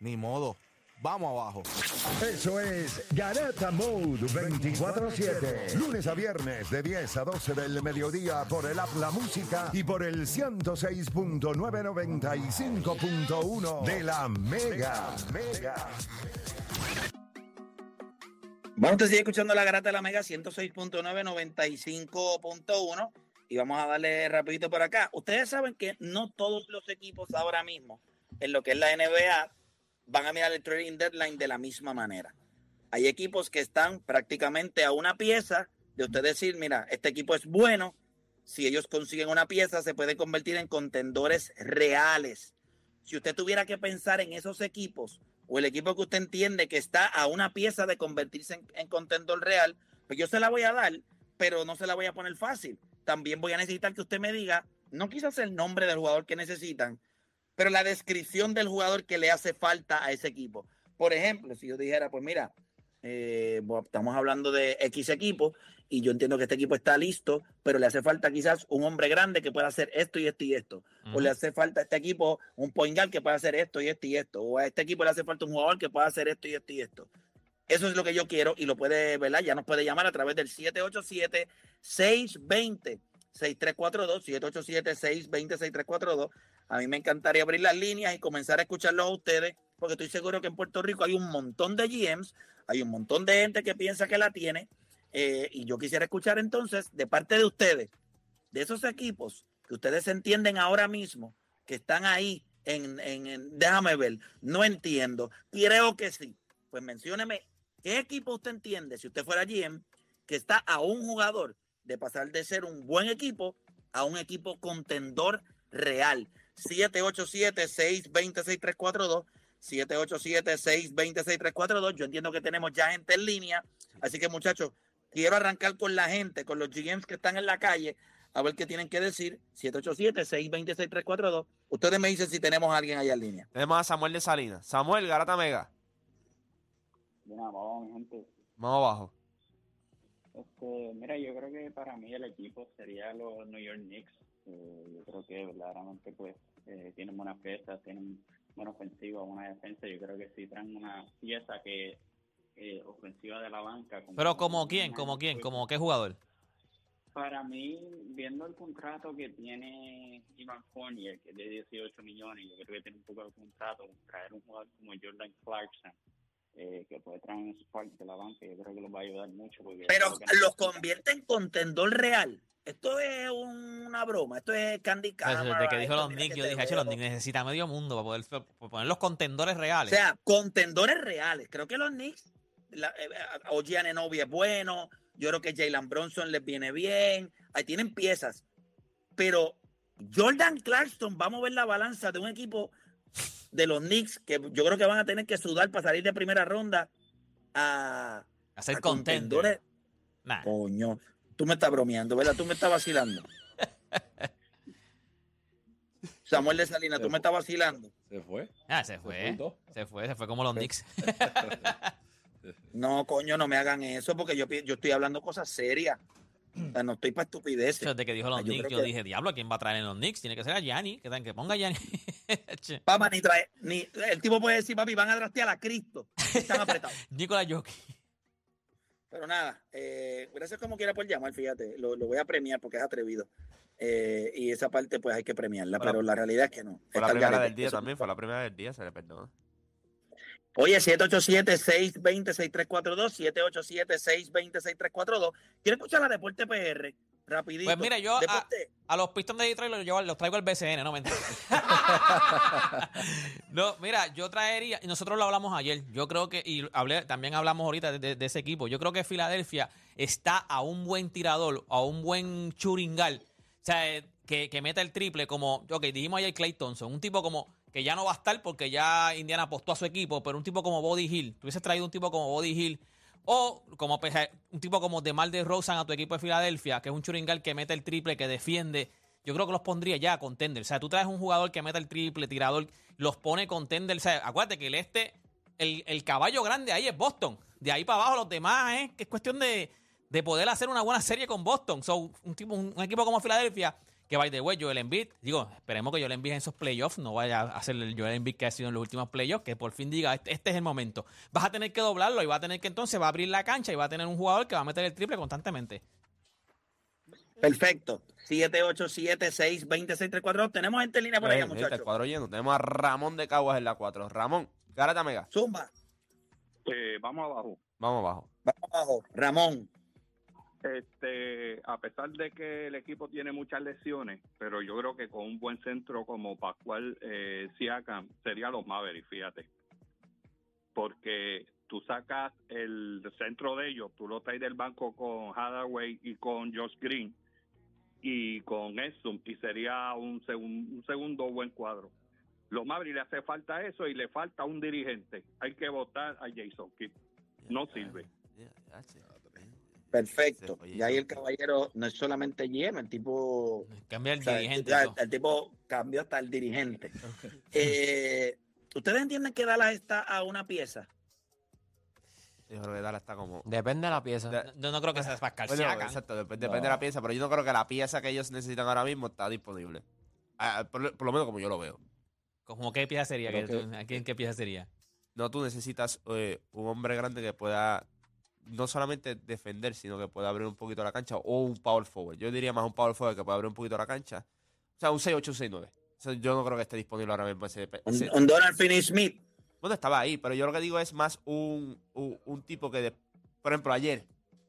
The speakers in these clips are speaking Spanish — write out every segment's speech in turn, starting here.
Ni modo. Vamos abajo. Eso es Garata Mode 24-7. Lunes a viernes de 10 a 12 del mediodía por el App La Música y por el 106.995.1 de la Mega. Mega. Bueno, usted sigue escuchando la garata de la Mega 106.9, 95.1 y vamos a darle rapidito por acá. Ustedes saben que no todos los equipos ahora mismo en lo que es la NBA van a mirar el trading deadline de la misma manera. Hay equipos que están prácticamente a una pieza de usted decir, mira, este equipo es bueno, si ellos consiguen una pieza se puede convertir en contendores reales. Si usted tuviera que pensar en esos equipos o el equipo que usted entiende que está a una pieza de convertirse en, en contendor real, pues yo se la voy a dar, pero no se la voy a poner fácil. También voy a necesitar que usted me diga, no quizás el nombre del jugador que necesitan, pero la descripción del jugador que le hace falta a ese equipo. Por ejemplo, si yo dijera, pues mira, eh, estamos hablando de X equipo y yo entiendo que este equipo está listo, pero le hace falta quizás un hombre grande que pueda hacer esto y esto y esto. O le hace falta a este equipo un point guard que pueda hacer esto y esto y esto. O a este equipo le hace falta un jugador que pueda hacer esto y esto y esto. Eso es lo que yo quiero y lo puede, ¿verdad? Ya nos puede llamar a través del 787-620. 6342, 787-620-6342. A mí me encantaría abrir las líneas y comenzar a escucharlos a ustedes, porque estoy seguro que en Puerto Rico hay un montón de GMs, hay un montón de gente que piensa que la tiene, eh, y yo quisiera escuchar entonces de parte de ustedes, de esos equipos que ustedes entienden ahora mismo, que están ahí en, en, en déjame ver, no entiendo, creo que sí. Pues mencióneme, ¿qué equipo usted entiende, si usted fuera GM, que está a un jugador de pasar de ser un buen equipo a un equipo contendor real? 787-620-6342. 787-620-6342. Yo entiendo que tenemos ya gente en línea. Así que, muchachos, quiero arrancar con la gente, con los GMs que están en la calle, a ver qué tienen que decir. 787-620-6342. Ustedes me dicen si tenemos a alguien allá en línea. Tenemos a Samuel de Salinas. Samuel, Garata Mega. Mira, vamos, mi gente. Vamos abajo. Este, mira, yo creo que para mí el equipo sería los New York Knicks. Eh, yo creo que verdaderamente pues eh, tienen buenas piezas, tienen buena ofensiva, buena defensa. Yo creo que si traen una pieza que eh, ofensiva de la banca. Pero como quién, como quién, como qué jugador. Para mí, viendo el contrato que tiene Ivan Fournier, que es de 18 millones, yo creo que tiene un poco de contrato, traer un jugador como Jordan Clarkson, eh, que puede traer un spark de la banca, yo creo que los va a ayudar mucho. Porque Pero los convierte en contendor real. Esto es una broma, esto es Candy Camera. Desde que dijo los Knicks, yo dije, los Knicks necesita medio mundo para poder, para poner los contendores O reales. sea, contendores reales. Creo que los Knicks, la, eh, Anunoby es bueno, yo creo que Jalen Bronson les viene bien, ahí tienen piezas. Pero Jordan Clarkson, vamos a ver la balanza de un equipo de los Knicks que yo creo que van a tener que sudar para salir de primera ronda a, Hacer a contendores. Nah. Coño, tú me estás bromeando, ¿verdad? Tú me estás vacilando. Samuel de Salinas, tú me estás vacilando. Se fue. Ah, se fue. Se fue, se fue como los Knicks. No, coño, no me hagan eso porque yo, yo estoy hablando cosas serias. O sea, no estoy para estupideces. Desde que dijo los Yo Knicks, yo que- dije, diablo, ¿quién va a traer en los Knicks? Tiene que ser a Gianni, que, que ponga a Gianni. Papá, ni trae, ni, el tipo puede decir, papi, van a trastear a Cristo. Están apretados. Nicolás Jokic. Pero nada, eh, gracias como quiera por llamar, fíjate. Lo, lo voy a premiar porque es atrevido. Eh, y esa parte, pues hay que premiarla. Pero la realidad es que no. Fue la primera garete. del día también, fue la primera del día, se le perdona. Oye, 787-620-6342, 787-620-6342. Quiero escuchar la Deporte PR, rapidito. Pues mira, yo a, los Pistons de Detroit los, llevo- los traigo al BCN, no mentira. no, mira, yo traería, y nosotros lo hablamos ayer, yo creo que, y hablé, también hablamos ahorita de, de- de ese equipo, yo creo que Filadelfia está a un buen tirador, a un buen churingal, o sea, eh, que, que meta el triple como, ok, dijimos ayer Clay Thompson, un tipo como que ya no va a estar porque ya Indiana apostó a su equipo, pero un tipo como Body Hill, tú hubieses traído un tipo como Body Hill, o como pues, un tipo como DeMar DeRozan a tu equipo de Filadelfia, que es un churingal que mete el triple, que defiende. Yo creo que los pondría ya a contender. O sea, tú traes un jugador que meta el triple, tirador, los pone contender. O sea, acuérdate que el este, el, el caballo grande ahí es Boston. De ahí para abajo los demás, ¿eh? que es cuestión de, de poder hacer una buena serie con Boston. So, un, tipo, un equipo como Filadelfia, Que by the way, Joel Embiid, digo, esperemos que Joel Embiid en esos playoffs no vaya a hacer el Joel Embiid que ha sido en los últimos playoffs, que por fin diga, este, este es el momento. Vas a tener que doblarlo y va a tener que entonces va a abrir la cancha y va a tener un jugador que va a meter el triple constantemente. Perfecto. 787-620-634. Tenemos gente en línea por allá, el muchachos. cuadro lleno. Tenemos a Ramón de Caguas en la 4. Ramón, Garata Mega. Zumba. Eh, vamos abajo. Vamos abajo. Vamos abajo. Ramón. Este, a pesar de que el equipo tiene muchas lesiones, pero yo creo que con un buen centro como Pascual eh, Siakam sería los Mavericks, fíjate. Porque tú sacas el centro de ellos, tú lo traes del banco con Hathaway y con Josh Green y con Exum y sería un, un segundo buen cuadro. Los Mavericks le hace falta eso y le falta un dirigente. Hay que votar a Jason Kidd. No sirve. Perfecto. Y ahí el caballero no es solamente GM, el tipo. Cambia el o sea, dirigente. el tipo cambió hasta el dirigente. Eh, ¿Ustedes entienden que Dallas está a una pieza? Yo creo que Dallas está como. Depende de la pieza. De- Yo no creo que sea Pascal Bueno, Siakam. exacto, dep- depende de la pieza, pero yo no creo que la pieza que ellos necesitan ahora mismo está disponible. Ah, por, por lo menos como yo lo veo. ¿Cómo qué pieza sería? Creo ¿Qué, tú- ¿a quién- ¿Qué pieza sería? No, tú necesitas eh, un hombre grande que pueda no solamente defender, sino que pueda abrir un poquito la cancha o un power forward. Yo diría más un power forward que pueda abrir un poquito la cancha. O sea, un 6-8, un 6-9. O sea, yo no creo que esté disponible ahora mismo ese, Un, ese- un Donald Finney Smith. Bueno, estaba ahí, pero yo lo que digo es más un, un, un tipo que, de- por ejemplo, ayer,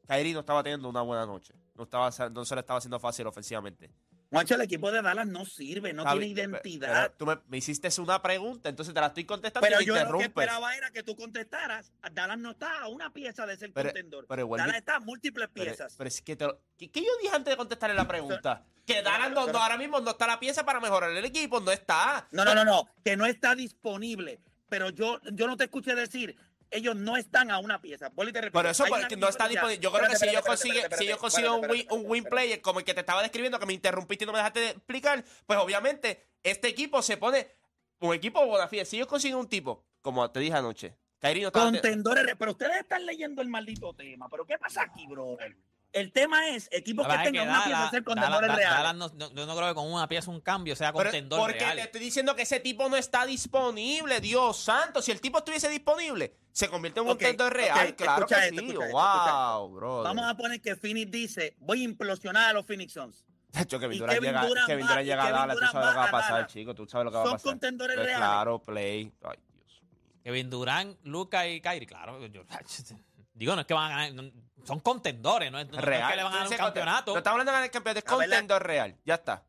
Kyrie no estaba teniendo una buena noche. No, estaba, no se le estaba haciendo fácil ofensivamente. Juancho, el equipo de Dallas no sirve, no tiene identidad. pero tú me, me hiciste una pregunta, entonces te la estoy contestando Pero y yo me lo que interrumpes. esperaba era que tú contestaras. Dallas no está a una pieza de ser Pero- contendor. pero igual Dallas está a múltiples piezas. pero es que te lo- ¿qué, qué yo dije antes de contestarle la pregunta? Que Dallas no, no, ahora mismo no está la pieza para mejorar el equipo, no está. no, no, no, no, que no está disponible. Pero yo, yo no te escuché decir, ellos no están a una pieza. Te repito, Pero eso porque una no está disponible. Yo creo que si yo espérate, si yo consigo un win, un win player como el que te estaba describiendo, que me interrumpiste y no me dejaste de explicar, pues obviamente este equipo se pone un equipo bona fide. Si yo consigo un tipo, como te dije anoche, Kyrie no. Contendores, pero ustedes están leyendo el maldito tema. ¿Pero qué pasa aquí, brother? El tema es equipos que que tengan una pieza de ser contendores reales. No, no- yo no creo que con una pieza un cambio sea contendor porque real. te estoy diciendo que ese tipo no está disponible, Dios santo. Si el tipo estuviese disponible, se convierte en un Ok, contendor real. ok, claro escucha que esto, sí. escucha wow, bro. Vamos a poner que Phoenix dice, voy a implosionar a los Phoenix Suns. Hecho, Kevin y Durant llega, Durant Kevin Durant llega a Dallas, tú sabes lo que va a pasar, chico. Tú sabes lo que va a Son pasar. contendores Pues reales. Claro, play. Ay, Dios mío. Kevin Durant, Luca y Kyrie, claro. yo- digo, no es que van a ganar, son contendores, no es, no es Real. que le van a ganar un Entonces, campeonato. No estamos hablando de ganar el campeonato, es contendor real. Ya está.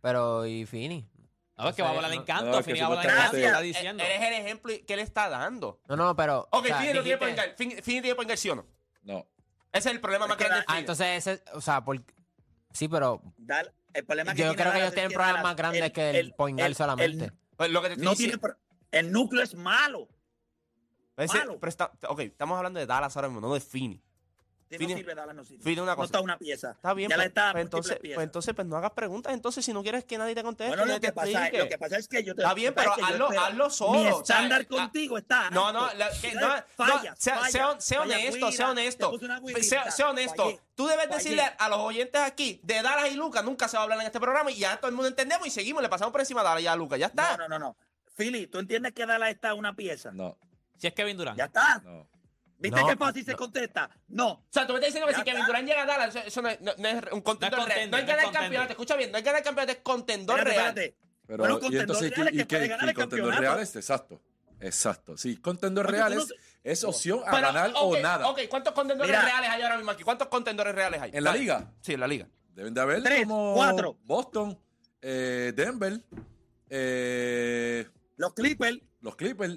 Pero, ¿y Fini? No, es que va a volar el No, encanto, no, al que fin y va a el encanto, está Gracias. diciendo. Eres el ejemplo que le está dando. No, no, pero. Ok, Fini no tiene guard. Fini Fini tiene ¿sí o no? No. Ese es el problema más grande. Ah, Fini. entonces ese. O sea, por, sí, pero. Dal- el problema que Yo creo que ellos tienen problemas más grandes que el point guard solamente. Pues lo que te estoy no tiene, el núcleo es malo. Ese- malo. pero está, ok, estamos hablando de Dallas ahora mismo, no de Fini. Si Fini- no sirve, no sirve. Una No cosa. está una pieza. Está bien, ya la pues, está pues múltiples entonces, piezas. pues entonces pues no hagas preguntas. Entonces, si no quieres que nadie te conteste, bueno, lo te que, pasa, lo que pasa es que yo te Está bien, pero hazlo, hazlo solo. Mi o sea, estándar ah, contigo está. No, alto. no, la- que- Ustedes no, no, fallas, sea, fallas. sea- sea Falla honesto, sea honesto. Sea, sea honesto. Tú debes decirle a los oyentes aquí, de Dallas y Lucas, nunca se va a hablar en este programa y ya todo el mundo entendemos y seguimos, le pasamos por encima a Dallas y a Lucas. Ya está. No, no, no, no. Philly, ¿tú entiendes que Dallas está una pieza? No. Si es Kevin Durant. Ya está. No. ¿Viste No, qué fácil se no. contesta? No. O sea, tú me estás diciendo que Ya si Kevin está. Durant llega a Dallas, eso, eso no, es, no- no es un contendor No es real. No es ganar campeonato. Escucha bien, no hay que ganar campeonato, es contendor real. espérate. Pero, Bueno, y contendores entonces, ¿qué, reales y que puede qué, ganar y el contendor campeonato. reales? Exacto. Exacto. Sí, contendor reales no- es opción a Pero, ganar o nada. Ok, ¿cuántos contendores Mira. reales hay ahora mismo aquí? ¿Cuántos contendores reales hay? ¿En la liga? Sí, en la liga. Deben de haber Tres, como cuatro. Boston, eh, Denver, eh, Los Clippers. los Clippers.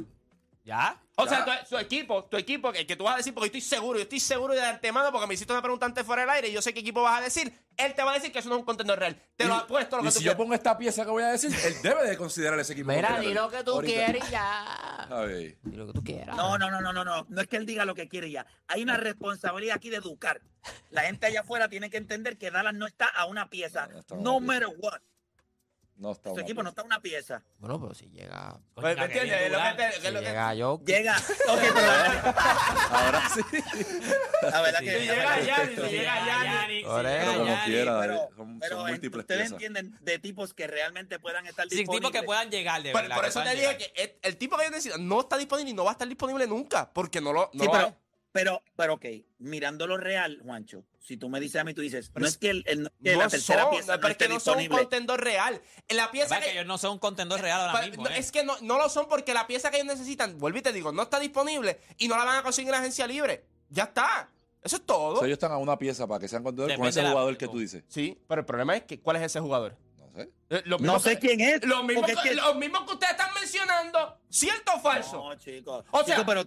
¿Ya? O Ya. sea, tu, tu equipo, tu equipo, el que tú vas a decir, porque yo estoy seguro, yo estoy seguro de antemano, porque me hiciste una pregunta antes fuera del aire, y yo sé qué equipo vas a decir, él te va a decir que eso no es un contendor real. Te Y- lo apuesto lo y que tú si yo pongo esta pieza que voy a decir, él debe de considerar ese equipo. Mira, di lo que tú Ahorita. quieres y ya. Di lo que tú quieras. No, no, no, no, no, no. No es que él diga lo que quiere ya. Hay una responsabilidad aquí de educar. La gente allá afuera tiene que entender que Dallas no está a una pieza. No, no matter what. No está Su una equipo no está una pieza. Bueno, pero si llega. Coño, ¿Me entiendes? viene Es lo que Durant. te- que Si es lo que- llega yo. Llega. Ahora sí. la verdad Sí, que. si llega Giannis, si llega Giannis, si Por llega eso. Pero como quiera, Pero, son, son pero múltiples ustedes piezas. entienden de tipos que realmente puedan estar Sí, disponibles. tipos que puedan llegar, de Por, verdad. por eso te dije llegar. que el, el tipo que yo necesito no está disponible y no va a estar disponible nunca. Porque no lo, no Sí, lo pero, hay. Pero, pero, ok, mirando lo real, Juancho, si tú me dices a mí, tú dices, Pero no es- que, el, el- que No la tercera son, pieza no pero es que esté no son un contendor real. La pieza que que, ellos no son un contendor real ahora mismo. no, ¿eh? es que no, no lo son porque la pieza que ellos necesitan, vuelvo y te digo, no está disponible y no la van a conseguir en la agencia libre. Ya está. Eso es todo. O sea, ellos están a una pieza para que sean contendores con ese de la- jugador que tú dices. Sí, pero el problema es que ¿cuál es ese jugador? No sé. Eh, lo No sé que- quién es. Lo mismo, porque que, es que- lo mismo que ustedes están mencionando, ¿cierto o falso? No, chicos. O sea- Chicos, pero,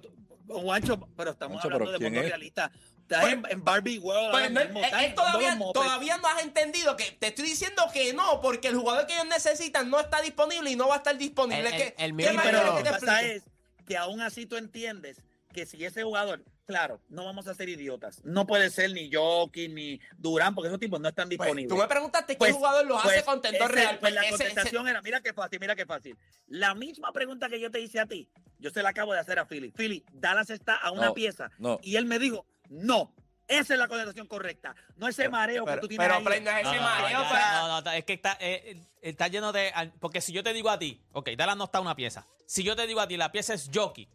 Juancho, pero estamos Juancho, hablando pero de ¿quién mundo es? realista. Estás Pues- en, en Barbie World. Pues no, mismo, todavía, todavía no has entendido que te estoy diciendo que no, porque el jugador que ellos necesitan no está disponible y no va a estar disponible. El- ¿Qué- el- el mío- más pero quieres lo que que te pasa es que aún así tú entiendes que si ese jugador, claro, no vamos a ser idiotas. No puede ser ni Jokic ni Durán, porque esos tipos no están Pues, disponibles. tú me preguntaste qué Pues- jugador los hace Pues, contendor ese- real. pues la Ese- ese- contestación era, mira qué fácil, mira qué fácil. La misma pregunta que yo te hice a ti, yo se la acabo de hacer a Philly. Philly, Dallas está a una No, pieza. no. Y él me dijo, no, esa es la contestación correcta. No ese mareo pero- que tú tienes pero, ahí. No, ese no, no, mareo, no, pues. no, no, es que está, eh, eh, está lleno de. Porque si yo te digo a ti, ok, Dallas no está una pieza. Si yo te digo a ti, la pieza es Jockey.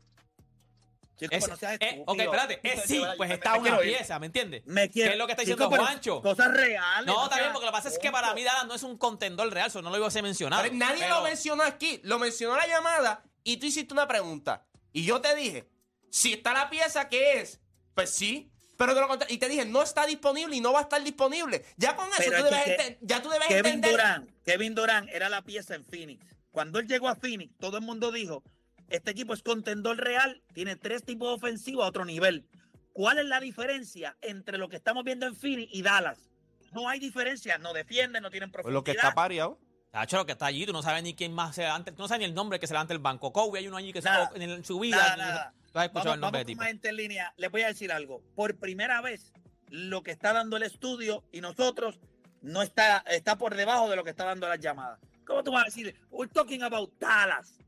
Chico, Es, no eh, ok, espérate, es sí, Yo- pues está una pieza, ¿me entiendes? Me quiero- ¿Qué es lo que está Chico, diciendo pero Juancho? Cosas reales. No, está bien, porque lo que pasa es que para mí Dallas no es un contendor real, eso no lo iba a ser mencionado. Pero nadie Pero- lo mencionó aquí, lo mencionó la llamada y tú hiciste una pregunta. Y yo te dije, si está la pieza, ¿qué es? Pues sí. Pero de lo contrario, y te dije, no está disponible y no va a estar disponible. Ya con eso tú es debes, que- ya tú debes Kevin entender. Durant, Kevin Durant era la pieza en Phoenix. Cuando él llegó a Phoenix, todo el mundo dijo, este equipo es contendor real, tiene tres tipos ofensivos a otro nivel. ¿Cuál es la diferencia entre lo que estamos viendo en Phoenix y Dallas? No hay diferencia, no defienden, no tienen Pues profundidad. lo que está pareado. Tacho, lo que está allí, tú no sabes ni quién más se levanta, tú no sabes ni el nombre que se levanta el banco. Kobe, hay uno allí que se Nada, en su vida. Nada, nada. Tú has escuchado Vamos, el nombre vamos de con más gente en línea. Les voy a decir algo. Por primera vez, lo que está dando el estudio y nosotros no está, está por debajo de lo que está dando las llamadas. ¿Cómo tú vas a decir? We're talking about Dallas.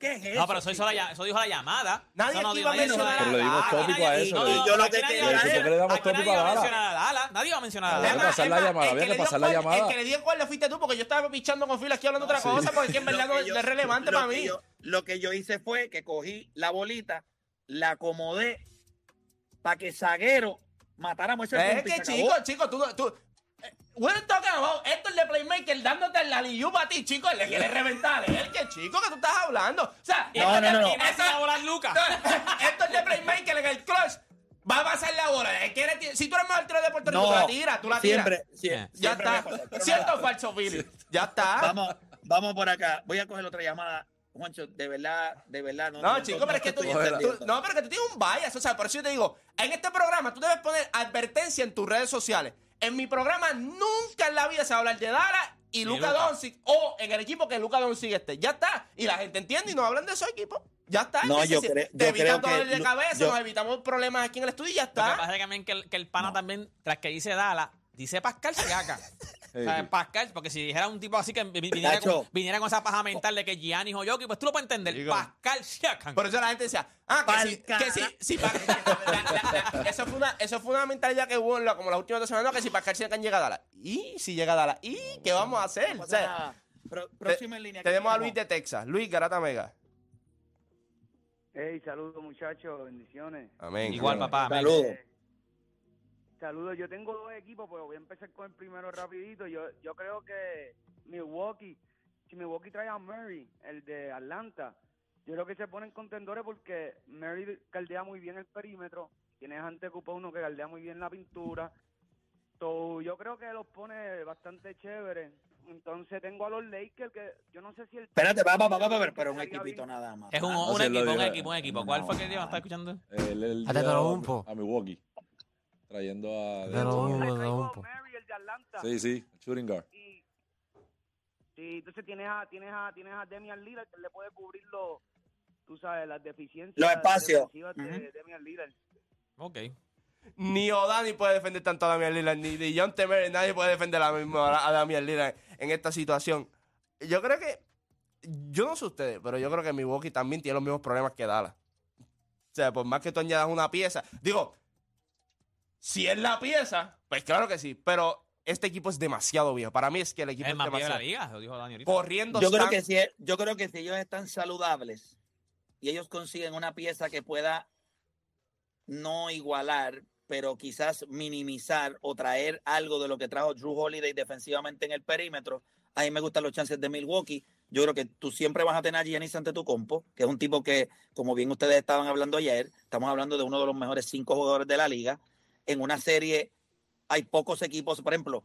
¿Qué es eso? No, pero eso, hizo la, eso dijo la llamada. Nadie Eso no aquí dijo iba a mencionar Pero le dimos Aquí tópico nadie- a eso, no, le- no, yo lo aquí que nadie quiero a mencionar- ¿por qué le damos aquí nadie tópico iba a mencionar a Dallas. Nadie iba a mencionar a Había que Dallas. pasar la llamada, el había que le dio pasar la cuerda- llamada. El que le dio fuiste tú, porque yo estaba pichando con fila aquí hablando otra cosa, porque en verdad no, es relevante para mí. lo que yo hice fue que cogí la bolita, la acomodé para que Zaguero matáramos ese Es que, se chico, acabó. chico, tú, tú, we're talking about esto es de Playmaker dándote la liu para ti, chico, le quieres reventar, es el que, chico, que tú estás hablando. O sea, No, esto es no, de- no, no. Y no se va a volar Lucas. esto es de Playmaker en el clutch. Va a pasar la bola. Él quiere si tú eres mejor tiro de Puerto Rico, tú la tiras, tú la tiras. siempre, sie-. Ya siempre me está. ¿Cierto o falso, Billy? Ya está. Vamos, vamos por acá. Voy a coger otra llamada. Juancho, de verdad, de verdad. No, No, no, chico, no pero es que tú, no, pero que tú tienes un bias, o sea, por eso yo te digo, en este programa tú debes poner advertencia en tus redes sociales. En mi programa nunca en la vida se va a hablar de Dara y Luca. Doncic o en el equipo que Luca Doncic esté. Ya está. Y la gente entiende y no hablan de esos equipos. Ya está. No, yo creo- Te yo evitas creo que dolor de cabeza, yo- nos evitamos problemas aquí en el estudio y ya Lo que está. pasa es que también que el, que el pana también, tras que dice Dallas, dice Pascal Siaka. Sí, O sea, sí. Pascal, porque si dijera un tipo así que vi- viniera, con, viniera con esa paja mental de que Gianni o Jokic, pues tú lo puedes entender. Digo. Pascal Siakam. Por eso la gente decía, ah, que sí, que sí, cara. sí, pa- la- la- la- eso, fue una, eso fue una mentalidad que hubo en la- como las últimas dos semanas, que si Pascal Siakam llega a Dallas. ¿Y si llega a Dallas? ¿Y qué vamos a hacer? No O pasa sea, nada. Pro- próxima en línea. tenemos a ¿quién Luis de Texas. Luis Garata Mega. Hey, saludos muchachos, bendiciones. Amén. Igual, papá. Saludos. Saludos, yo tengo dos equipos, pero voy a empezar con el primero rapidito. Yo, yo creo que Milwaukee, si Milwaukee trae a Murray, el de Atlanta, yo creo que se ponen contendores porque Murray caldea muy bien el perímetro, tienes ante uno que caldea muy bien la pintura. So, yo creo que los pone bastante chévere. Entonces tengo a los Lakers que yo no sé si el... Espérate, va, va, va, va, va, pero, pero un equipito bien. nada más. Es un, Ah, un equipo, un equipo, un equipo. ¿Cuál fue que iba a estar escuchando? Lleva lo humpo. a Milwaukee. Trayendo a. A humpo. Murray, el de Atlanta. Sí, sí, shooting guard. Y, sí, entonces tienes a, tienes a, tienes a Demian Lillard que le puede cubrir los, tú sabes, las deficiencias. Los espacios. defensivas de Ujú. Damian Lillard. Ok. Ni Odani puede defender tanto a Damian Lillard, ni de John Temer, nadie puede defender a, mismo a, a Damian Lillard en esta situación. yo creo que. Yo no sé ustedes, pero yo creo que Milwaukee también tiene los mismos problemas que Dallas. O sea, por más que tú añadas una pieza. Digo, si es la pieza, pues claro que sí. Pero este equipo es demasiado viejo. Para mí es que el equipo Es es más viejo de demasiado la liga, lo dijo Dani ahorita. Corriendo Yo creo, que si, yo creo que si ellos están saludables y ellos consiguen una pieza que pueda no igualar, pero quizás minimizar o traer algo de lo que trajo Drew Holiday defensivamente en el perímetro, a mí me gustan los chances de Milwaukee. Yo creo que tú siempre vas a tener a Giannis ante tu compo, que es un tipo que, como bien ustedes estaban hablando ayer, estamos hablando de uno de los mejores cinco jugadores de la liga. En una serie hay pocos equipos, por ejemplo,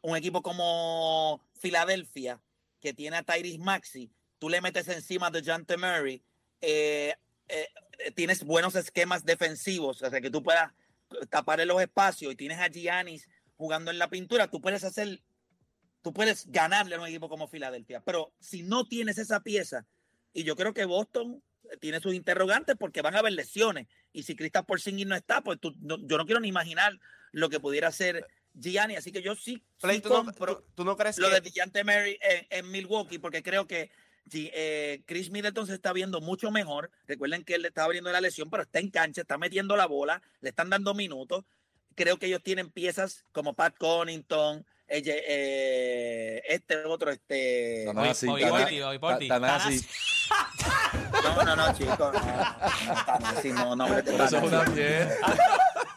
un equipo como Filadelfia, que tiene a Tyrese Maxi, tú le metes encima de Jante Murray, eh, eh, tienes buenos esquemas defensivos, o sea, que tú puedas tapar los espacios y tienes a Giannis jugando en la pintura, tú puedes hacer, tú puedes ganarle a un equipo como Filadelfia, pero si no tienes esa pieza, y yo creo que Boston tiene sus interrogantes porque van a haber lesiones, y si Kristaps Porzingis no está, pues tú- no- yo no quiero ni imaginar lo que pudiera hacer Gianni, así que yo sí, Play, sí ¿tú, no, compro tú- tú no crees lo que de Dejounte Murray en, en Milwaukee, porque creo que eh, Chris Middleton se está viendo mucho mejor. Recuerden que él le está abriendo la lesión, pero está en cancha, está metiendo la bola, le están dando minutos. Creo que ellos tienen piezas como Pat Connington, este otro, este. Tanasi, Tanasi. No, no, no, chicos. No, no, Tanasi, no, Eso es una.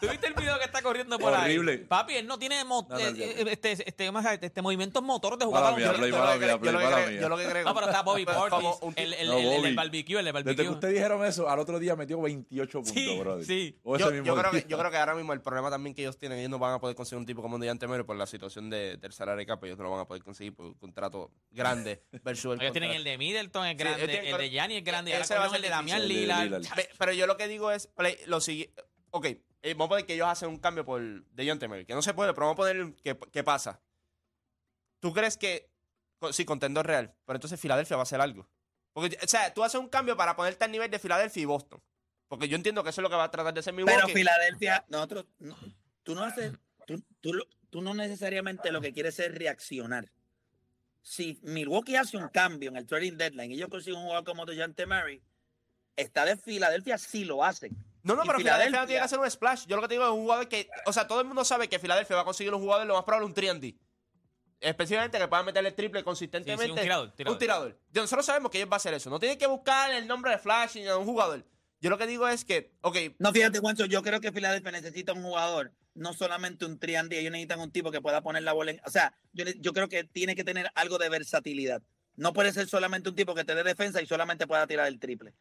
Mierda. ¿Tú viste el video que está corriendo por Horrible. ahí? Papi, él no tiene mo- No, no, eh, eh, este, este, este, movimientos motor de jugar mía, Play, yo mala mía, Play, yo lo que mala creo- mía. yo lo que creo. No, pero está Bobby Portis, como un el, el, No, el, el, barbecue, el del Desde que barbecue. ustedes dijeron eso, al otro día metió 28 puntos, Sí, brother. sí. O ese Yo, mismo yo creo que, yo creo que ahora mismo el problema también que ellos tienen, ellos no van a poder conseguir un tipo como un Dejounte Murray por la situación de, del salario cap, ellos no lo van a poder conseguir por un contrato grande versus el Ellos tienen el de Middleton, es grande, el de Gianni es grande, y ahora ese va a cogieron el de Damián. Lillard. El de Lillard. Ve, Pero yo lo que digo es, lo sigue, ok, eh, vamos a poner que ellos hacen un cambio por Dejounte Murray, que no se puede, pero vamos a poner que, qué pasa. ¿Tú crees que, sí, contendor real, pero entonces Filadelfia va a hacer algo? O sea, tú haces un cambio para ponerte al nivel de Filadelfia y Boston. Porque yo entiendo que eso es lo que va a tratar de hacer Milwaukee. Pero Filadelfia, nosotros, no, tú no haces, tú, tú no necesariamente lo que quieres es reaccionar. Si Milwaukee hace un cambio en el trading deadline y ellos consiguen un jugador como DeJounte Murray, está de Filadelfia si lo hacen. No, no, pero Filadelfia no tiene que hacer un splash. Yo lo que te digo es un jugador que. O sea, todo el mundo sabe que Filadelfia va a conseguir un jugador, lo más probable un 3D. Especialmente que pueda meterle triple consistentemente. Sí, sí, un tirador, tirador. Un tirador. Yo- Nosotros sabemos que ellos van a hacer eso. No tienen que buscar el nombre de Flash ni de un jugador. Yo lo que digo es que, ok, No, fíjate, Juancho, yo creo que Filadelfia necesita un jugador, no solamente un triandy, ellos necesitan un tipo que pueda poner la bola en... O sea, yo, yo creo que tiene que tener algo de versatilidad. No puede ser solamente un tipo que te dé defensa y solamente pueda tirar el triple.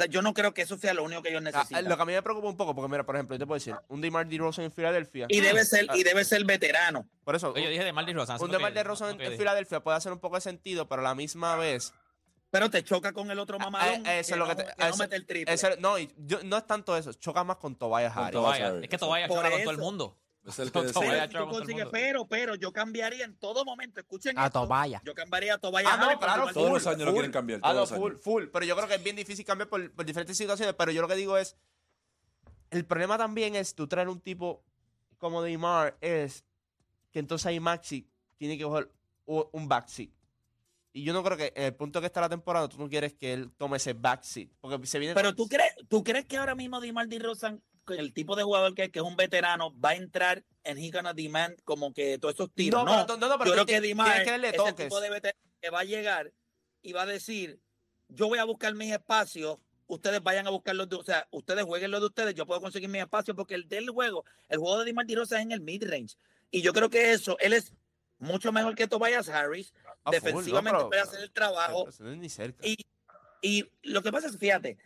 Sea, yo no creo que eso sea lo único que ellos ah, necesitan. lo que a mí me preocupa un poco, porque mira, por ejemplo, yo te puedo decir, un DeMar DeRozan en Filadelfia. Y debe ser, Ah, y debe ser veterano. Por eso, yo dije de Marty Rosan. un DeMar DeRozan en, en Filadelfia puede hacer un poco de sentido, pero a la misma vez. Pero te choca con el otro mamalón Ah, eso es lo que no, te- que no mete el triple. Eso- no, yo- no es tanto eso, choca más con Tobias Harris. Tobias. Es que Tobias choca con todo el mundo. Es el que decía. pero, a consigues- pero, pero yo cambiaría en todo momento. Escuchen A esto. Tobaya. Yo cambiaría a Tobaya Ah, no, claro, DeMar Todos full, los años lo full. quieren cambiar, Ah, todos no, los full, años. full. Pero yo creo que es bien difícil cambiar por, por diferentes situaciones. Pero yo lo que digo es. El problema también es tú traer un tipo como Neymar es que entonces ahí Maxi tiene que coger un backseat. Y yo no creo que en el punto que está la temporada tú no quieres que él tome ese backseat. Porque se viene. Pero tú crees, tú crees que ahora mismo Dimar DeRozan, con el tipo de jugador que es, que es un veterano, va a entrar en He Gonna Demand como que todos esos tiros. No, No, pero- no, no, pero yo creo que es el tipo de veterano que va a llegar y va a decir, yo voy a buscar mis espacios, ustedes vayan a buscar los de, o sea, ustedes jueguen los de ustedes, yo puedo conseguir mis espacios porque el del juego, el juego de Dimar DeRozan es en el mid range. Y yo creo que eso, él es mucho mejor que Tobias Harris, Ah, full, defensivamente no, pero- puede hacer el trabajo. Pero es ni cerca. Y, y lo que pasa es, fíjate,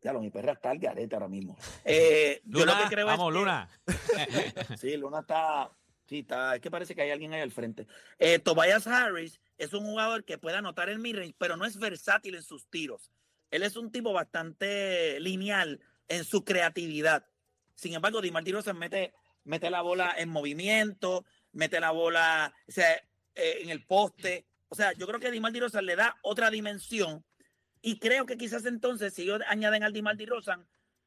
claro, mi perra está al garete ahora mismo. Eh, yo lo Luna, que creo vamos, es que- Luna. Sí, Luna está, sí, está, es que parece que hay alguien ahí al frente. Eh, Tobias Harris es un jugador que puede anotar el midrange, pero no es versátil en sus tiros. Él es un tipo bastante lineal en su creatividad. Sin embargo, Di Martino mete, mete la bola en movimiento, mete la bola o sea, eh, en el poste. O sea, yo creo que Di Martino le da otra dimensión y creo que quizás entonces, si ellos añaden al Di Martino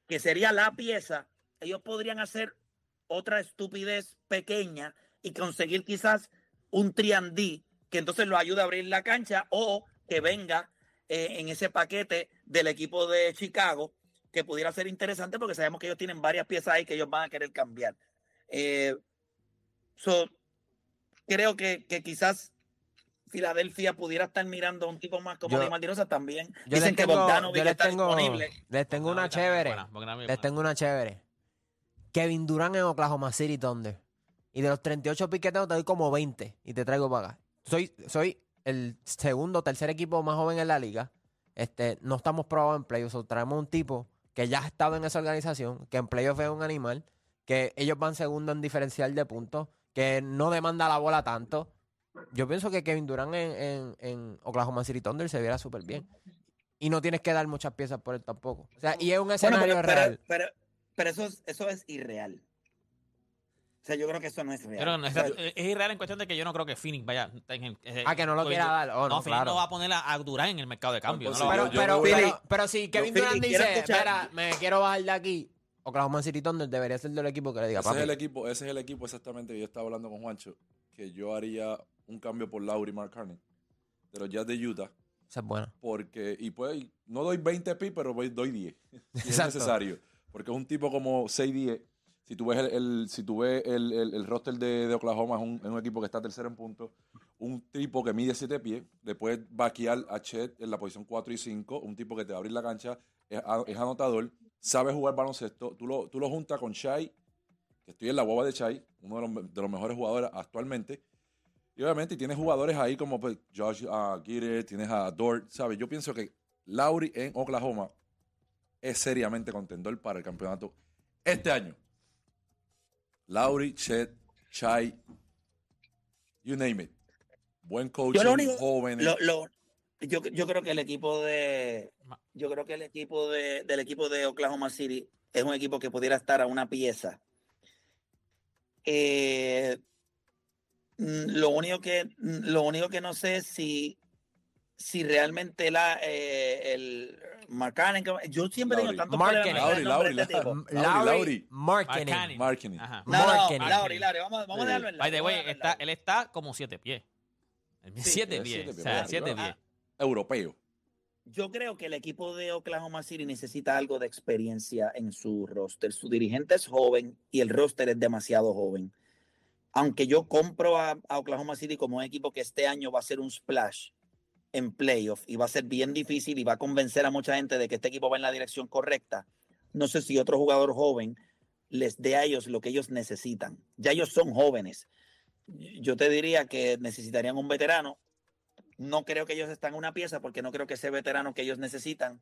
que sería la pieza, ellos podrían hacer otra estupidez pequeña y conseguir quizás un triandí que entonces lo ayude a abrir la cancha o que venga eh, en ese paquete del equipo de Chicago, que pudiera ser interesante porque sabemos que ellos tienen varias piezas ahí que ellos van a querer cambiar. Eh, so, creo que quizás Filadelfia pudiera estar mirando a un tipo más como Yo- Di Rosa también. Yo Dicen les que tengo, Bogdanovic yo les está tengo, disponible. les tengo una chévere. buena, Les buena. tengo una chévere. Kevin Durant en Oklahoma City Thunder. Y de los 38 piqueteos te doy como 20 y te traigo para acá. Soy, soy el segundo o tercer equipo más joven en la liga. Este, no estamos probados en playoffs. traemos un tipo que ya ha estado en esa organización, que en playoffs es un animal, que ellos van segundo en diferencial de puntos, que no demanda la bola tanto. Yo pienso que Kevin Durant en, en- en Oklahoma City Thunder se viera súper bien. Y no tienes que dar muchas piezas por él tampoco. O sea, y es un Bueno, escenario pero, pero, real. pero, pero eso, es, eso es irreal. O sea, yo creo que eso no es real. No, O sea, es, es irreal en cuestión de que yo no creo que Phoenix vaya. en el- eh, Ah, que no lo quiera dar. Oh, no, Phoenix claro. no va a poner a, a Durán en el mercado de cambio. no a Pero, pero, pero, pero si Kevin quiero dice, mira, me quiero bajar de aquí, Oklahoma City Thunder debería ser del equipo que le diga, Ese es el equipo, ese es el equipo exactamente que yo estaba hablando con Juancho, que yo haría un cambio por Lauri Markkanen de los Jazz de Utah, Esa es buena. porque, y pues, no doy 20 pi, pero doy 10, si es necesario, porque es un tipo como 6-10, si tú ves el, el- si tú ves el, el- el roster de, de Oklahoma, es un, es un equipo que está tercero en puntos, un tipo que mide 7 pies, le puedes vaquear a Chet en la posición 4 y 5, un tipo que te va a abrir la cancha, es, anotador, sabe jugar baloncesto, tú lo, tú lo juntas con Shai, que estoy en la guava de Chai, uno de los, de los mejores jugadores actualmente. Y obviamente tienes jugadores ahí como pues, Josh uh, Giddey, tienes a Dort, ¿sabes? Yo pienso que Lauri en Oklahoma es seriamente contendor para el campeonato este año. Lauri, Chet, Chai, you name it. Buen coach, Yo lo único- joven. lo- lo- yo, yo creo que el equipo de yo creo que el equipo de, del equipo de Oklahoma City es un equipo que pudiera estar a una pieza. Eh, lo único que mm, lo único que no sé es si si realmente la eh, el Markkanen, que- yo siempre tengo Lauri. tantos problemas con el nombre Lauri, de este tipo. Lauri, Lauri. Lauri. Marketing. Ajá. No. Lauri, Lauri, vamos, vamos a Sí. dejarlo en By the Lauri, way, a está, él está como siete pies. Sí, siete es pies. siete O pies, sea, para siete pies. Europeo. Yo creo que el equipo de Oklahoma City necesita algo de experiencia en su roster. Su dirigente es joven y el roster es demasiado joven. Aunque yo compro a, a Oklahoma City como un equipo que este año va a ser un splash en playoff y va a ser bien difícil y va a convencer a mucha gente de que este equipo va en la dirección correcta, no sé si otro jugador joven les dé a ellos lo que ellos necesitan. Ya ellos son jóvenes. Yo te diría que necesitarían un veterano no creo que ellos están en una pieza porque no creo que ese veterano que ellos necesitan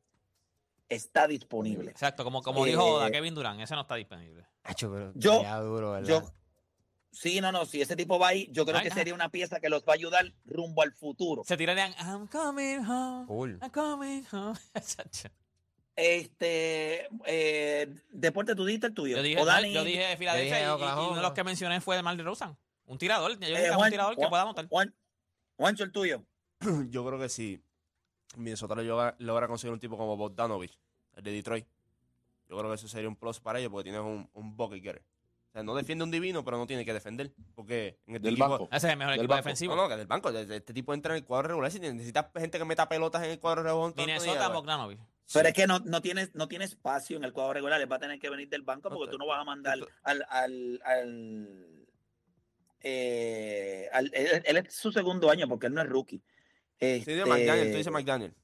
está disponible. Exacto, como, como Eh, dijo da Kevin Durant, ese no está disponible. Pero Yo- estaría duro, ¿verdad? Yo, sí, no, no, si ese tipo va ahí, yo creo Ay, que ah. sería una pieza que los va a ayudar rumbo al futuro. Se tirarían, I'm coming home, Cool. I'm coming home. Exacto. Este, eh, deporte, tú dijiste el tuyo. Yo dije, O Dani, yo dije Filadelfia dije y- uno de los que mencioné fue de Mar de Rosan. Un tirador, yo dije eh, que es un Juan- tirador que pueda anotar. Juan- Juancho, el tuyo. Yo creo que si Minnesota logra, logra conseguir un tipo como Bogdanovich, el de Detroit, yo creo que eso sería un plus para ellos porque tienes un, un bucket getter. O sea, no defiende un divino, pero no tiene que defender. Porque en este Del equipo, banco. Ese es el mejor Del equipo banco. defensivo. No, no, que del banco. Este tipo entra en el cuadro regular. Si necesitas gente que meta pelotas en el cuadro regular. Minnesota, Bogdanovic. Pero es que no, no, tiene, no tiene espacio en el cuadro regular, él va a tener que venir del banco porque tú no vas a mandar Esto- al... al, al, eh, al- él, él es su segundo año porque él no es rookie. Sí, Este, de McDaniel, tú dices McDaniel.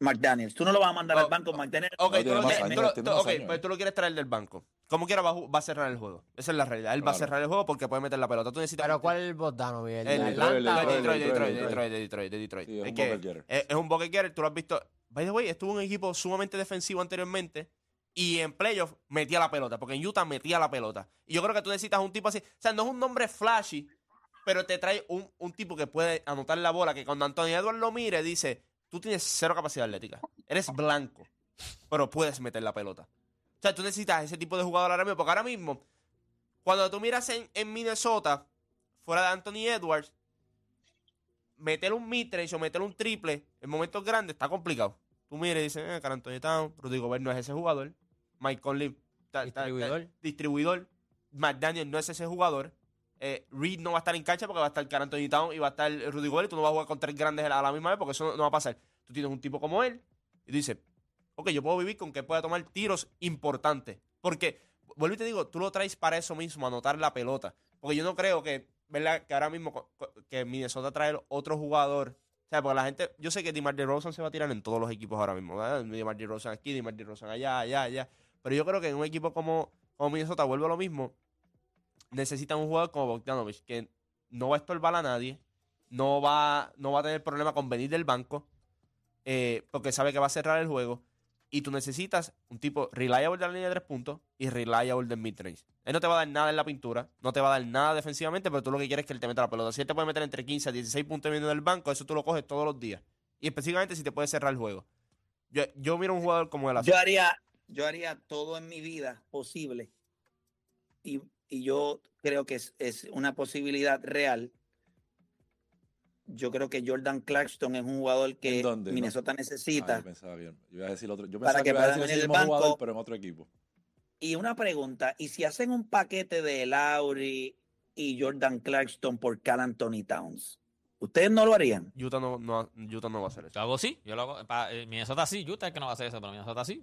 McDaniels. Tú no lo vas a mandar Oh, al banco, McDaniel. Ok, No, tú, tiene lo, más tú años, lo- tiene tú- más ok, años. pues tú lo quieres traer del banco. Como quiera va, a ju- va a cerrar el juego. Esa es la realidad. Él va a cerrar el juego porque puede meter la pelota. Tú necesitas Pero ¿cuál es el Bogdanovic? ¿El Detroit, de Detroit, Detroit, de Detroit. Detroit, de Detroit, de Detroit. Sí, es Es que es, es un bucket getter, tú lo has visto. By the way, estuvo un equipo sumamente defensivo anteriormente y en playoff metía la pelota, porque en Utah metía la pelota. Y yo creo que tú necesitas un tipo así. O sea, no es un nombre flashy, pero te trae un, un tipo que puede anotar la bola, que cuando Antonio Edwards lo mire, dice, tú tienes cero capacidad atlética. Eres blanco, pero puedes meter la pelota. Sea, tú necesitas ese tipo de jugador ahora mismo, porque ahora mismo, cuando tú miras en, en Minnesota, fuera de Anthony Edwards, meter un midrange o meter un triple en momentos grandes está complicado. Tú miras y dices, eh, Carl Anthony Town, Rudy Gobert no es ese jugador. Mike Conley, ta- ta- ta- Distribuidor. distribuidor. McDaniel no es ese jugador. eh, Reed no va a estar en cancha porque va a estar Carl Anthony Town y va a estar Rudy Gobert y tú no vas a jugar con tres grandes a la misma vez porque eso no, no va a pasar. Tú tienes un tipo como él y tú dices, ok, yo puedo vivir con que pueda tomar tiros importantes. Porque, vuelvo y te digo, tú lo traes para eso mismo, anotar la pelota. Porque yo no creo que, ¿verdad? Que ahora mismo que Minnesota trae otro jugador. O sea, porque la gente, yo sé que DeMar DeRozan se va a tirar en todos los equipos ahora mismo. ¿verdad? DeMar DeRozan aquí, DeMar DeRozan allá, allá, allá. Pero yo creo que en un equipo como, como Minnesota vuelve a lo mismo. Necesitan un jugador como Bogdanovich que no va a estorbar a nadie, no va, no va a tener problema con venir del banco, eh, porque sabe que va a cerrar el juego. Y tú necesitas un tipo reliable de la línea de tres puntos y reliable del midrange. Él no te va a dar nada en la pintura, no te va a dar nada defensivamente, pero tú lo que quieres es que él te meta la pelota. Si él te puede meter entre 15 a 16 puntos viniendo del banco, eso tú lo coges todos los días. Y específicamente si te puede cerrar el juego. Yo, yo miro un jugador como él así. Yo haría, yo haría todo en mi vida posible. Y, y yo creo que es, es una posibilidad real. Yo creo que Jordan Clarkson es un jugador que. Minnesota Ah, necesita. yo pensaba bien. Yo iba a decir otro. Yo Para que que iba a decir ese del mismo jugador, banco. pero en otro equipo. Y una pregunta, ¿y si hacen un paquete de Lowry y Jordan Clarkson por Cal Anthony Towns? ¿Ustedes no lo harían? Utah no, no, Utah no va a hacer eso. Yo hago sí, yo lo hago. pa- eh, Minnesota sí, Utah es que no va a hacer eso, pero Minnesota sí.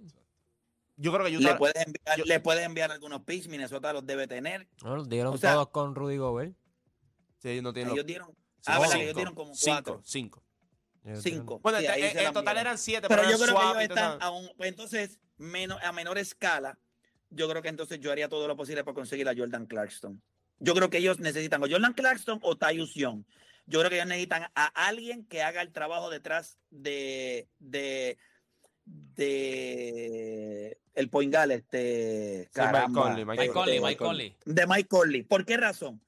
Yo creo que Le Utah. puedes enviar, yo- le puedes enviar algunos picks, Minnesota los debe tener. No, los dieron O sea- todos con Rudy Gobert. Sí, no tiene los- Ellos dieron, ah, verdad, cinco, ellos dieron como cinco, cuatro, cinco. Ellos cinco. Bueno, Sí, en- total eran siete, Pero pero, yo creo que ellos están a un, pues entonces menos, a menor escala. Yo creo que entonces yo haría todo lo posible por conseguir a Jordan Clarkson. Yo creo que ellos necesitan o Jordan Clarkson o Tyus Young. Yo creo que ellos necesitan a alguien que haga el trabajo detrás de de de el Poingal, este Sí, Mike Conley, Mike Mike Conley, este, Mike Conley. de Mike Conley. ¿Por qué razón?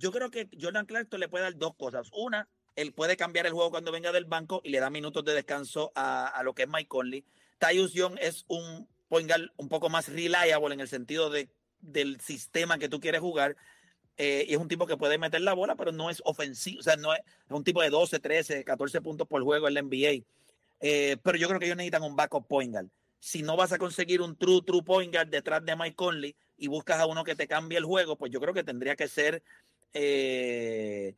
Yo creo que Jordan Clarkson le puede dar dos cosas. Una, él puede cambiar el juego cuando venga del banco y le da minutos de descanso a, a lo que es Mike Conley. Tyus Young es un point guard un poco más reliable en el sentido de, del sistema que tú quieres jugar. eh, y es un tipo que puede meter la bola, pero no es ofensivo. O sea, no es, un tipo de 12, 13, 14 puntos por juego en la NBA. Eh, pero yo creo que ellos necesitan un backup point guard. Si no vas a conseguir un true, true point guard detrás de Mike Conley y buscas a uno que te cambie el juego, pues yo creo que tendría que ser eh,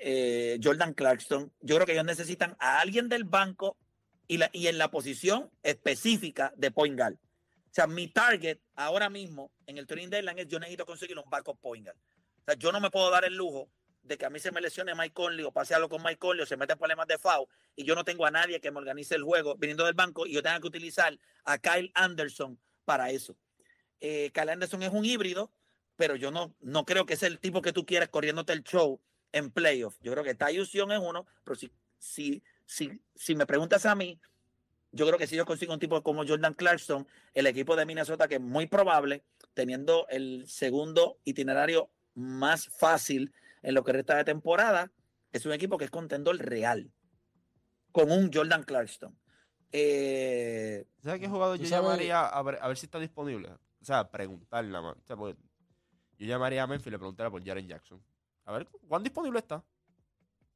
eh, Jordan Clarkson. Yo creo que ellos necesitan a alguien del banco y, en la posición específica de point guard. O sea, mi target ahora mismo en el Training Deadline es yo necesito conseguir un backup point guard. O sea, yo no me puedo dar el lujo de que a mí se me lesione Mike Conley o pase algo con Mike Conley o se mete en problemas de foul y yo no tengo a nadie que me organice el juego viniendo del banco y yo tenga que utilizar a Kyle Anderson para eso. Eh, Kyle Anderson es un híbrido, pero yo no, no creo que es el tipo que tú quieres corriéndote el show en playoff. Yo creo que Tyus Young es uno, pero si, si, si, si me preguntas a mí, yo creo que si yo consigo un tipo como Jordan Clarkson, el equipo de Minnesota, que es muy probable, teniendo el segundo itinerario más fácil en lo que resta de temporada, es un equipo que es contendor real, con un Jordan Clarkson. Eh, ¿Sabes qué jugador yo sabes- llamaría a ver, a ver si está disponible? O sea, preguntar nada más. O sea, porque yo llamaría a Memphis y le preguntaría por Jaren Jackson. A ver, ¿cuán disponible está?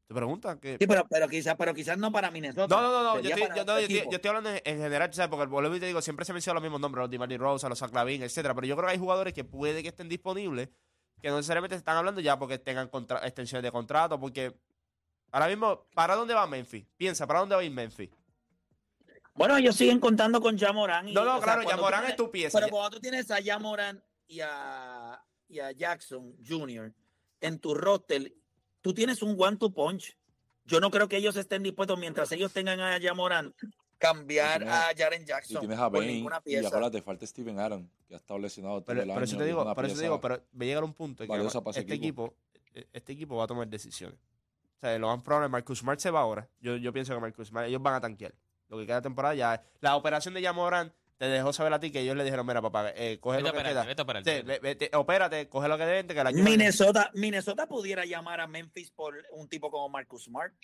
Te preguntan que... sí, pero, pero quizás pero quizás no para Minnesota. No, no, no, no, yo estoy, para yo, no, otro yo estoy- equipo. yo estoy hablando en, en general, ¿sabes? Porque vuelvo y te digo, siempre se mencionan los mismos nombres, los Dimari Rosa, los Zach Lavin, etcétera, pero yo creo que hay jugadores que puede que estén disponibles, que no necesariamente se están hablando ya porque tengan contra- extensiones de contrato, porque ahora mismo, ¿para dónde va Memphis? Piensa, ¿para dónde va a ir Memphis? Bueno, ellos siguen contando con Jamoran. y, No, no, claro, tienes- es tu pieza. Pero cuando tú tienes a Jamoran y a, y a Jackson Jr. en tu roster, tú tienes un one-two punch. Yo no creo que ellos estén dispuestos, mientras ellos tengan a Jamoran, cambiar Y tienes- a Jaren Y Jackson tienes a por Bane. ninguna Y pieza. acuérdate, falta Steven Aaron, que ha estado lesionado todo Pero, el pero año. eso te y es digo, una por eso te digo, pero va a llegar un punto en que este equipo. equipo, este equipo va a tomar decisiones. O sea, lo más probable, Marcus Smart se va ahora. Yo, yo pienso que Marcus Smart, ellos van a tanquear. Lo que queda de temporada ya. La operación de Jamoran te dejó saber a ti que ellos le dijeron, mira, papá, eh, coge Vete lo que operarte, queda. vete a operarte, Sí, vete. ve- vete, opérate, coge lo que deben, que la año Minnesota, Minnesota pudiera llamar a Memphis por un tipo como Marcus Smart.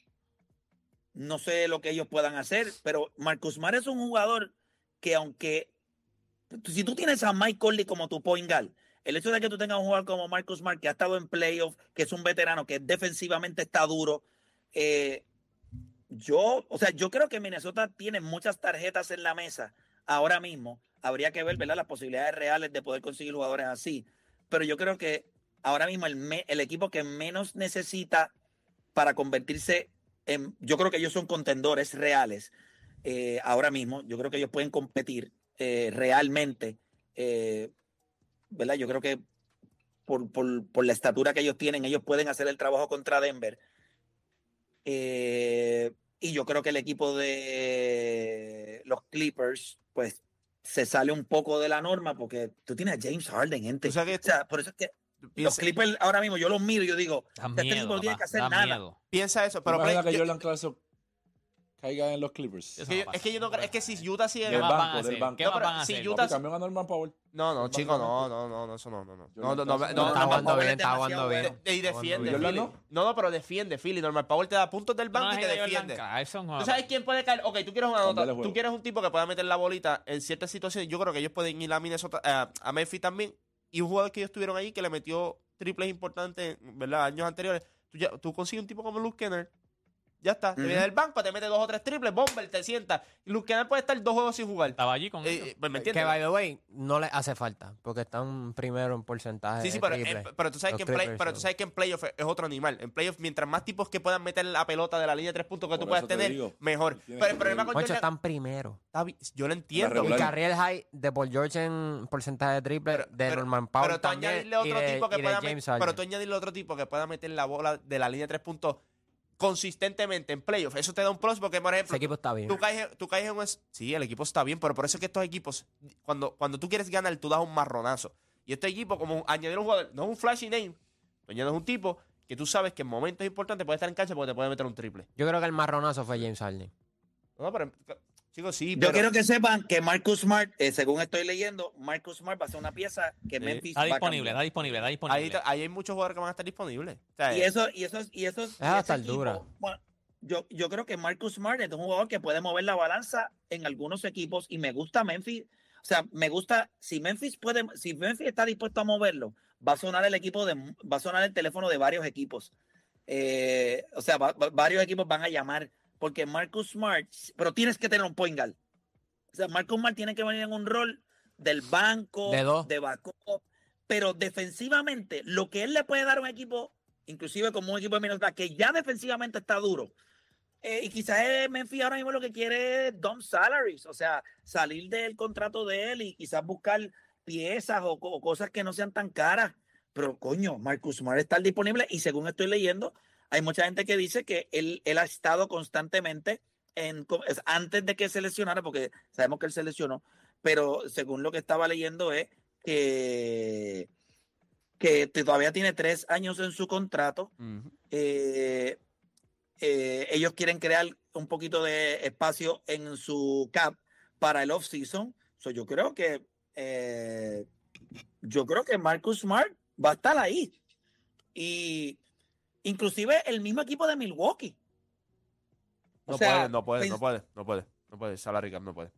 No sé lo que ellos puedan hacer, pero Marcus Smart es un jugador que aunque si tú tienes a Mike Conley como tu point guard, el hecho de que tú tengas un jugador como Marcus Smart que ha estado en playoff, que es un veterano, que defensivamente está duro, eh, yo, o sea, yo creo que Minnesota tiene muchas tarjetas en la mesa ahora mismo. Habría que ver, ¿verdad? Las posibilidades reales de poder conseguir jugadores así. Pero yo creo que ahora mismo el, el equipo que menos necesita para convertirse en, yo creo que ellos son contendores reales eh, ahora mismo, yo creo que ellos pueden competir eh, realmente, eh, ¿verdad? Yo creo que por, por- por la estatura que ellos tienen, ellos pueden hacer el trabajo contra Denver. Y yo creo que el equipo de los Clippers, pues, se sale un poco de la norma porque tú tienes a James Harden, gente. Tú sabes O sea, por eso es que los Clippers ahora mismo yo los miro y yo digo, este miedo, tipo no tiene que hacer da nada. miedo. piensa eso, Pero pero Play- que yo- Jordan Clarkson caiga en los Clippers. Eso que es que yo no creo, es que si Utah sigue ¿Qué más banco, van a del hacer? banco. ¿Qué No, más van a si hacer? Utah- Papi, cambió a Norman Powell. No, no, chico, no, no, no, no, eso no, no, no. No, no, no, está jugando bien, es está jugando bien. y defiende, Philly. no. No, no, pero defiende, Philly. Normal Powell te da puntos del banco y te es defiende. ¿Tú sabes quién puede caer? Ok, tú quieres una nota. Tú quieres un tipo que pueda meter la bolita en ciertas situaciones. Yo creo que ellos pueden ir a Minnesota, a, a Memphis también. Y un jugador que ellos tuvieron ahí que le metió triples importantes, ¿verdad? Años anteriores. Tú, consigues un tipo como Luke Kennard. Ya está. Te Ujú. viene del banco, te mete dos o tres triples, bomber, te sienta. Y Luke Kennard puede estar dos juegos sin jugar. Estaba allí con Eh, ellos. pues, ¿Me Que, entiendes? by the way, no le hace falta, porque están primero en porcentaje Sí, sí, de pero, eh, pero tú sabes Los que en play, pero tú sabes que en playoff es, es otro animal. En playoff, mientras más tipos que puedan meter la pelota de la línea de tres puntos que Por tú puedas te tener, digo, mejor. Pero que el problema con Jordan- están primero. yo lo entiendo. Y. Carriel High de Paul George en porcentaje de triple, Pero- de pero- Norman Powell pero tú añadirle otro tipo que pueda James met- Harden. pero tú añadirle otro tipo que pueda meter la bola de la línea de tres puntos consistentemente en playoff. Eso te da un plus porque, por ejemplo, Ese equipo está bien. tú caes, tú caes en un... Sí, el equipo está bien, pero por eso es que estos equipos, cuando, cuando tú quieres ganar, tú das un marronazo. Y este equipo, como añadir un jugador, no es un flashy name, añades un tipo que tú sabes que en momentos importantes puede estar en cancha porque te puede meter un triple. Yo creo que el marronazo fue James Harden. No, pero, chicos, sí, Yo quiero que sepan que Marcus Smart, eh, según estoy leyendo, Marcus Smart va a ser una pieza que Sí. Memphis Está va disponible, está disponible, está Ahí, disponible. ahí hay muchos jugadores que van a estar disponibles. O sea, Y eso, y eso, y eso, y va a ese estar equipo, dura. bueno, yo, yo creo que Marcus Smart es un jugador que puede mover la balanza en algunos equipos y me gusta Memphis. O sea, me gusta, si Memphis puede, si Memphis está dispuesto a moverlo, va a sonar el equipo de, va a sonar el teléfono de varios equipos. Eh, o sea, va- va- varios equipos van a llamar porque Marcus Smart, pero tienes que tener un point guard. O sea, Marcus Smart tiene que venir en un rol del banco, De dos. de backup, pero defensivamente, lo que él le puede dar a un equipo, inclusive como un equipo de Minnesota, que ya defensivamente está duro, eh, y quizás Memphis ahora mismo lo que quiere es dump salaries, o sea, salir del contrato de él y quizás buscar piezas o, o cosas que no sean tan caras. Pero coño, Marcus Smart está disponible y según estoy leyendo, hay mucha gente que dice que él, él ha estado constantemente en, antes de que se lesionara, porque sabemos que él se lesionó, pero según lo que estaba leyendo es que, que todavía tiene tres años en su contrato. Eh, eh, ellos quieren crear un poquito de espacio en su cap para el off-season. So, yo creo que eh, yo creo que Marcus Smart va a estar ahí. Y inclusive el mismo equipo de Milwaukee. O No sea, puede, no puede, no puede, no puede, no puede. Salary cap no puede.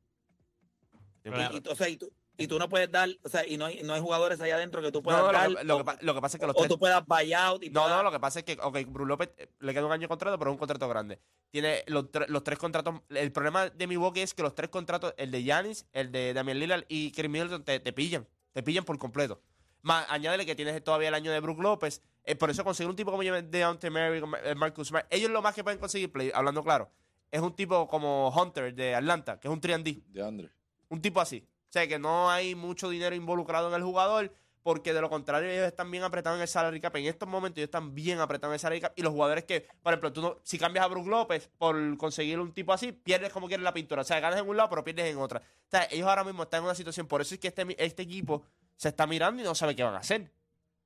Y, y- o sea, y tú, y tú no puedes dar, o sea, y no hay, no hay jugadores allá adentro que tú puedas No, no, dar. lo, que, lo, o, que, pa- lo que pasa es que los o tres... tú puedas buyout. Y No, puedas- no, lo que pasa es que, ok, Bruce López eh, le queda un año de contrato, pero es un contrato grande. Tiene los, tre- los tres contratos. El problema de Milwaukee es que los tres contratos, el de Giannis, el de Damian Lillard y Chris Middleton, te, te pillan. Te pillan por completo. Más, añádele que tienes todavía el año de Brook López. eh, por eso conseguir un tipo como Deontay Murray, eh, Marcus Smart, ellos lo más que pueden conseguir, play, hablando claro, es un tipo como Hunter de Atlanta, que es un 3D. De Andre. Un tipo así. O sea, que no hay mucho dinero involucrado en el jugador, porque de lo contrario ellos están bien apretados en el salary cap. En estos momentos ellos están bien apretados en el salary cap. Y los jugadores que, por ejemplo, tú no, si cambias a Brook López por conseguir un tipo así, pierdes como quieres la pintura. O sea, ganas en un lado, pero pierdes en otra. O sea, ellos ahora mismo están en una situación, por eso es que este, este equipo se está mirando y no sabe qué van a hacer.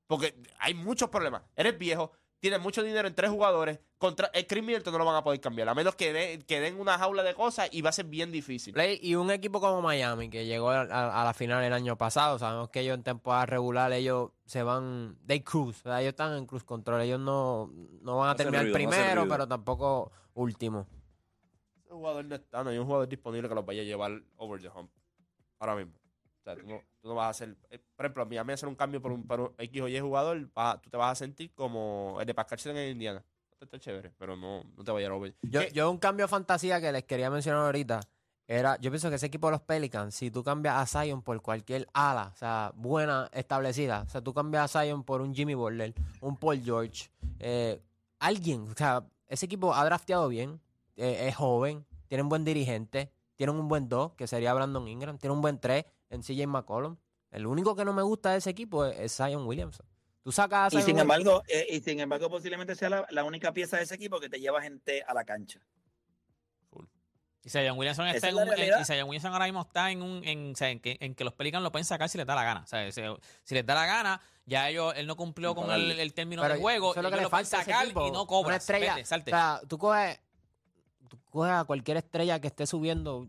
Porque hay muchos problemas. Eres viejo, tienes mucho dinero en tres jugadores. Contra, el Chris Middleton no lo van a poder cambiar, a menos que, de- que den una jaula de cosas y va a ser bien difícil. Play, y un equipo como Miami, que llegó a, a- a la final el año pasado, sabemos que ellos en temporada regular, ellos se van, they cruise, o sea, ellos están en cruise control, ellos no, no van a terminar ruido, primero, pero tampoco último. Ese jugador no está, no hay un jugador disponible que los vaya a llevar over the hump. Ahora mismo. O sea, tú no, tú no vas a hacer. eh, Por ejemplo, a mí a mí hacer un cambio por un, por un X o Y jugador, tú te vas a sentir como el de Pascal Siakam en Indiana. Está chévere, pero no, no te va a llevar over. Yo, ¿Qué? yo un cambio de fantasía que les quería mencionar ahorita, era, yo pienso que ese equipo de los Pelicans, si tú cambias a Zion por cualquier ala, o sea, buena, establecida, o sea, tú cambias a Zion por un Jimmy Butler, un Paul George, eh, alguien, o sea, ese equipo ha drafteado bien, eh, es joven, tienen buen dirigente, tienen un buen 2, que sería Brandon Ingram, tienen un buen 3 en CJ McCollum. El único que no me gusta de ese equipo es, es Zion Williamson. Tú sacas a Y sin embargo, eh, y sin embargo, posiblemente sea la, la única pieza de ese equipo que te lleva gente a la cancha. Y Zion Williamson, está es en un, en- y Zion Williamson ahora mismo está en un en, o sea, en que, en que los Pelicans lo pueden sacar si les da la gana. O sea, si, si les da la gana, ya ellos él no cumplió con el, el término Pero del juego, eso es lo y que le lo pueden falta sacar equipo, y no una cobras. estrella. Vete, salte. O sea, tú coges, tú coges a cualquier estrella que esté subiendo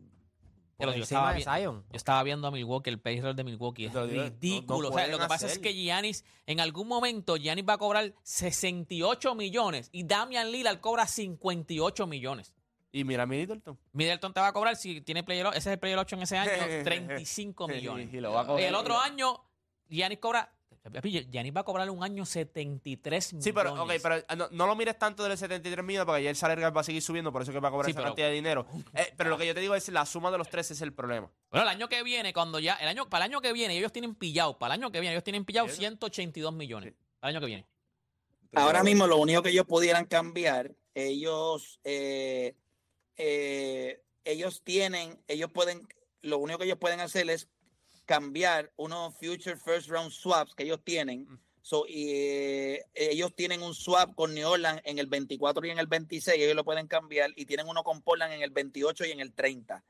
Yo, estaba de vi- Zion. yo estaba viendo a Milwaukee, el payroll de Milwaukee es no- ridículo. no o sea, lo que pasa es que Giannis, en algún momento, Giannis va a cobrar 68 millones y Damian Lillard cobra 58 millones. Y mira, Middleton. Middleton te va a cobrar, si tiene player, ese es el player option ese año, 35 millones. Y lo va a Y coger. el otro año, Giannis cobra. Giannis va a cobrar un año 73 millones. Sí, pero, ok, pero eh, no, no lo mires tanto del 73 millones porque ayer el salario va a seguir subiendo, por eso que va a cobrar Sí, esa pero- cantidad de dinero. Eh, pero lo que yo te digo es la suma de los tres es el problema. Bueno, el año que viene, cuando ya. el año Para el año que viene, ellos tienen pillado. Para el año que viene, ellos tienen pillado 182 millones. Para el año que viene. Ahora mismo lo único que ellos pudieran cambiar, ellos, eh, eh, ellos tienen, ellos pueden, lo único que ellos pueden hacer es cambiar unos future first round swaps que ellos tienen. So, y, eh, ellos tienen un swap con New Orleans en el 24 y en el 26, ellos lo pueden cambiar y tienen uno con Portland en el 28 y en el 30.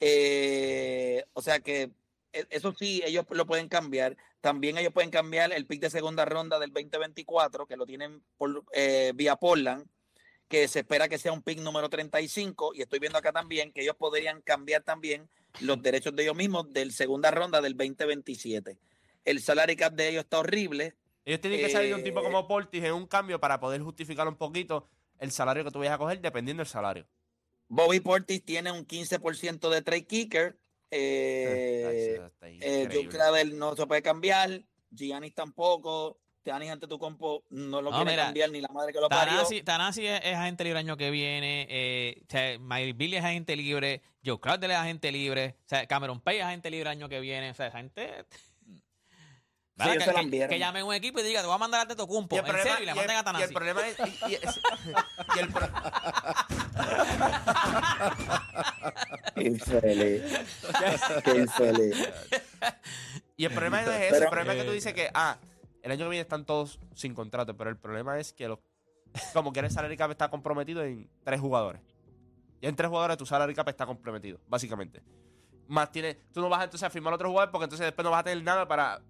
Eh, o sea que e- eso sí, ellos lo pueden cambiar. También ellos pueden cambiar el pick de segunda ronda del 2024, que lo tienen por, eh, vía Portland, que se espera que sea un pick número 35. Y estoy viendo acá también que ellos podrían cambiar también los derechos de ellos mismos del segunda ronda del 2027. El salary cap de ellos está horrible. Ellos tienen que salir de un tipo Eh, como Portis en un cambio para poder justificar un poquito el salario que tú vayas a coger dependiendo del salario. Bobby Portis tiene un 15% de trade kicker. Eh, está eh, Joe. Crowder no se puede cambiar. Giannis tampoco. Giannis ante tu compo no lo No, quiere mira, cambiar ni la madre que lo parió. Tanasi, Tanasi es, es agente libre el año que viene. Eh, o sea, Miles Billy es agente libre. Joe Crowder es agente libre. O sea, Cameron Pay es agente libre el año que viene. O sea, esa gente. Ellos que, se la que- enviaron. que llame un equipo y diga, te voy a mandar a Teto Cumpo. Y En el problema- serio, y le el- manden a y el Tanasi. problema es. y- y es- y el pro- infeliz. Qué infeliz. Y el problema no es eso. Pero- el problema es que tú dices que, ah, el año que viene están todos sin contrato, pero el problema es que los, como que el salary cap está comprometido en tres jugadores. Y en tres jugadores tu salary cap está comprometido, básicamente. Más tiene, tú no vas entonces a firmar otro jugador porque entonces después no vas a tener nada para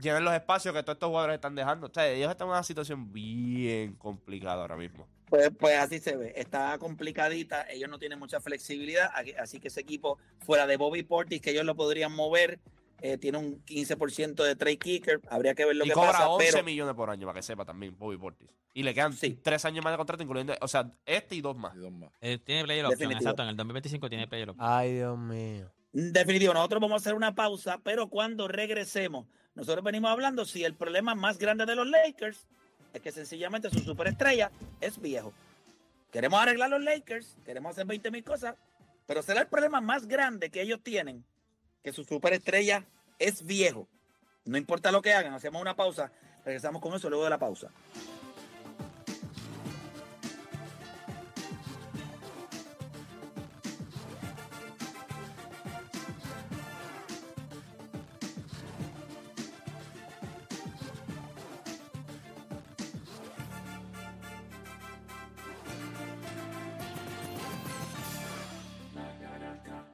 llenar los espacios que todos estos jugadores están dejando. O sea, ellos están en una situación bien complicada ahora mismo. Pues, pues así se ve. Está complicadita. Ellos no tienen mucha flexibilidad. Así que ese equipo, fuera de Bobby Portis, que ellos lo podrían mover, eh, tiene un 15% de trade kicker. Habría que ver lo y que cobra pasa. 11 Pero millones por año, para que sepa también, Bobby Portis. Y le quedan Sí. tres años más de contrato, incluyendo, o sea, este y dos más. Y dos más. Eh, tiene player option, Definitivo. exacto. En el 2025 tiene player option. Ay, Dios mío. Definitivo, nosotros vamos a hacer una pausa, pero cuando regresemos, nosotros venimos hablando si el problema más grande de los Lakers es que sencillamente su superestrella es viejo. Queremos arreglar los Lakers, queremos hacer 20 mil cosas, pero será el problema más grande que ellos tienen, que su superestrella es viejo. No importa lo que hagan, hacemos una pausa, regresamos con eso luego de la pausa.